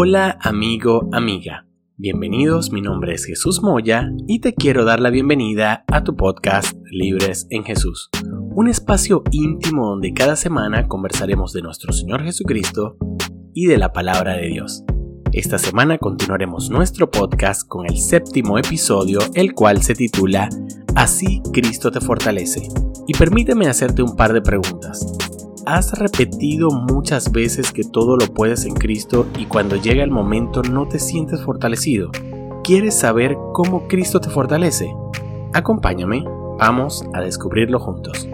Hola amigo, amiga. Bienvenidos, mi nombre es Jesús Moya y te quiero dar la bienvenida a tu podcast Libres en Jesús, un espacio íntimo donde cada semana conversaremos de nuestro Señor Jesucristo y de la palabra de Dios. Esta semana continuaremos nuestro podcast con el séptimo episodio, el cual se titula Así Cristo te fortalece. Y permíteme hacerte un par de preguntas. ¿Has repetido muchas veces que todo lo puedes en Cristo y cuando llega el momento no te sientes fortalecido? ¿Quieres saber cómo Cristo te fortalece? Acompáñame, vamos a descubrirlo juntos.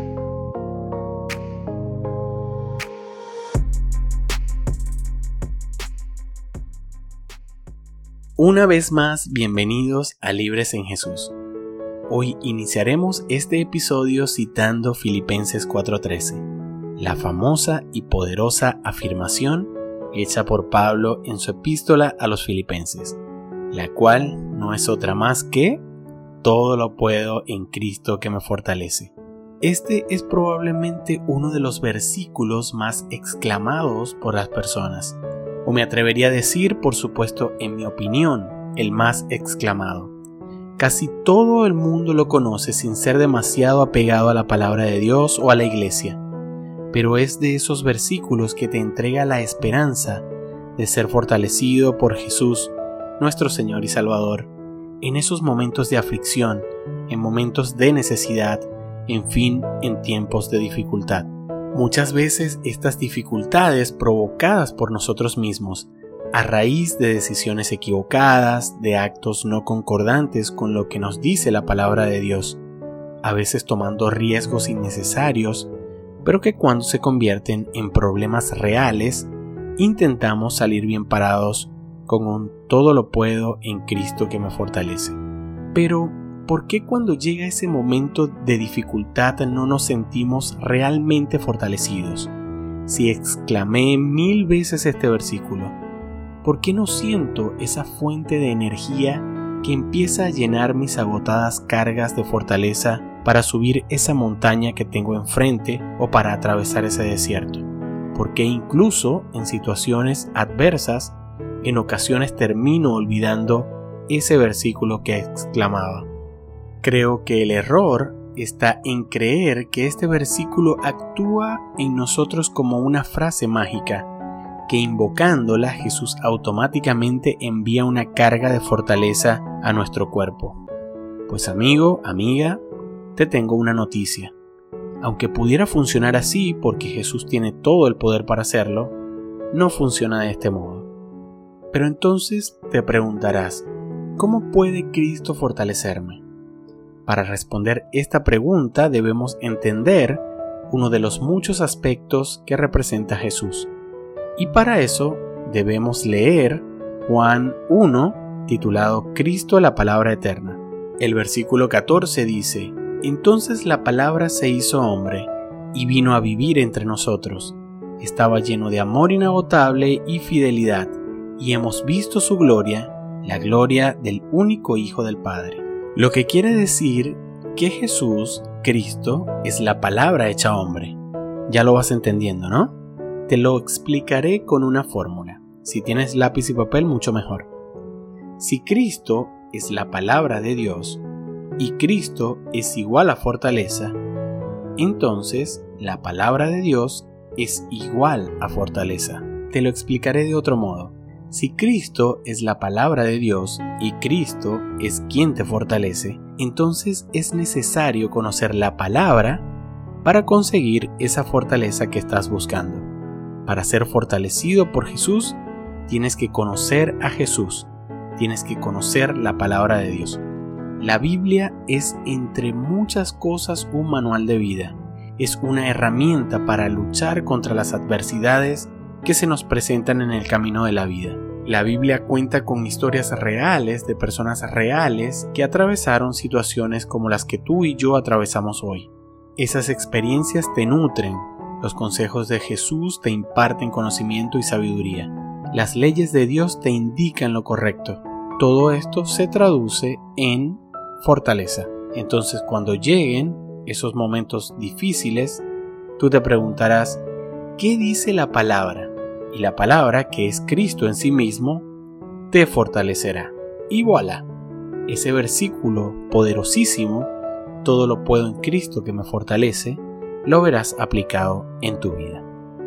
Una vez más, bienvenidos a Libres en Jesús. Hoy iniciaremos este episodio citando Filipenses 4:13 la famosa y poderosa afirmación hecha por Pablo en su epístola a los filipenses, la cual no es otra más que todo lo puedo en Cristo que me fortalece. Este es probablemente uno de los versículos más exclamados por las personas, o me atrevería a decir, por supuesto, en mi opinión, el más exclamado. Casi todo el mundo lo conoce sin ser demasiado apegado a la palabra de Dios o a la iglesia pero es de esos versículos que te entrega la esperanza de ser fortalecido por Jesús, nuestro Señor y Salvador, en esos momentos de aflicción, en momentos de necesidad, en fin, en tiempos de dificultad. Muchas veces estas dificultades provocadas por nosotros mismos, a raíz de decisiones equivocadas, de actos no concordantes con lo que nos dice la palabra de Dios, a veces tomando riesgos innecesarios, pero que cuando se convierten en problemas reales, intentamos salir bien parados con todo lo puedo en Cristo que me fortalece. Pero, ¿por qué cuando llega ese momento de dificultad no nos sentimos realmente fortalecidos? Si exclamé mil veces este versículo, ¿por qué no siento esa fuente de energía que empieza a llenar mis agotadas cargas de fortaleza para subir esa montaña que tengo enfrente o para atravesar ese desierto. Porque incluso en situaciones adversas, en ocasiones termino olvidando ese versículo que exclamaba. Creo que el error está en creer que este versículo actúa en nosotros como una frase mágica, que invocándola Jesús automáticamente envía una carga de fortaleza a nuestro cuerpo. Pues amigo, amiga, te tengo una noticia. Aunque pudiera funcionar así porque Jesús tiene todo el poder para hacerlo, no funciona de este modo. Pero entonces te preguntarás, ¿cómo puede Cristo fortalecerme? Para responder esta pregunta debemos entender uno de los muchos aspectos que representa Jesús. Y para eso debemos leer Juan 1, titulado Cristo la palabra eterna. El versículo 14 dice, entonces la palabra se hizo hombre y vino a vivir entre nosotros. Estaba lleno de amor inagotable y fidelidad, y hemos visto su gloria, la gloria del único Hijo del Padre. Lo que quiere decir que Jesús, Cristo, es la palabra hecha hombre. Ya lo vas entendiendo, ¿no? Te lo explicaré con una fórmula. Si tienes lápiz y papel, mucho mejor. Si Cristo es la palabra de Dios, y Cristo es igual a fortaleza, entonces la palabra de Dios es igual a fortaleza. Te lo explicaré de otro modo. Si Cristo es la palabra de Dios y Cristo es quien te fortalece, entonces es necesario conocer la palabra para conseguir esa fortaleza que estás buscando. Para ser fortalecido por Jesús, tienes que conocer a Jesús, tienes que conocer la palabra de Dios. La Biblia es entre muchas cosas un manual de vida. Es una herramienta para luchar contra las adversidades que se nos presentan en el camino de la vida. La Biblia cuenta con historias reales de personas reales que atravesaron situaciones como las que tú y yo atravesamos hoy. Esas experiencias te nutren, los consejos de Jesús te imparten conocimiento y sabiduría. Las leyes de Dios te indican lo correcto. Todo esto se traduce en fortaleza. Entonces cuando lleguen esos momentos difíciles, tú te preguntarás, ¿qué dice la palabra? y la palabra, que es Cristo en sí mismo, te fortalecerá. Y voilà, ese versículo poderosísimo, todo lo puedo en Cristo que me fortalece, lo verás aplicado en tu vida.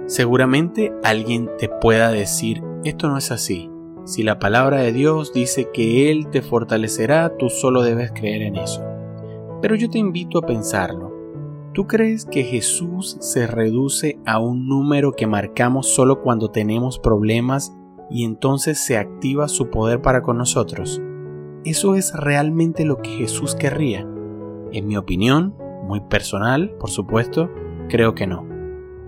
Seguramente alguien te pueda decir, esto no es así. Si la palabra de Dios dice que Él te fortalecerá, tú solo debes creer en eso. Pero yo te invito a pensarlo. ¿Tú crees que Jesús se reduce a un número que marcamos solo cuando tenemos problemas y entonces se activa su poder para con nosotros? ¿Eso es realmente lo que Jesús querría? En mi opinión, muy personal, por supuesto, creo que no.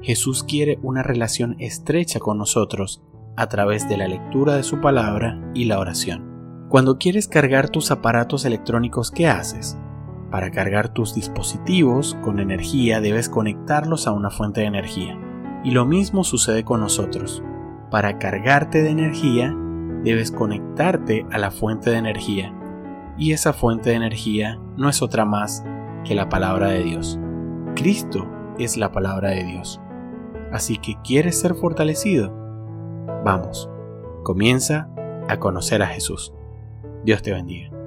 Jesús quiere una relación estrecha con nosotros a través de la lectura de su palabra y la oración. Cuando quieres cargar tus aparatos electrónicos, ¿qué haces? Para cargar tus dispositivos con energía debes conectarlos a una fuente de energía. Y lo mismo sucede con nosotros. Para cargarte de energía, debes conectarte a la fuente de energía. Y esa fuente de energía no es otra más que la palabra de Dios. Cristo es la palabra de Dios. Así que quieres ser fortalecido. Vamos, comienza a conocer a Jesús. Dios te bendiga.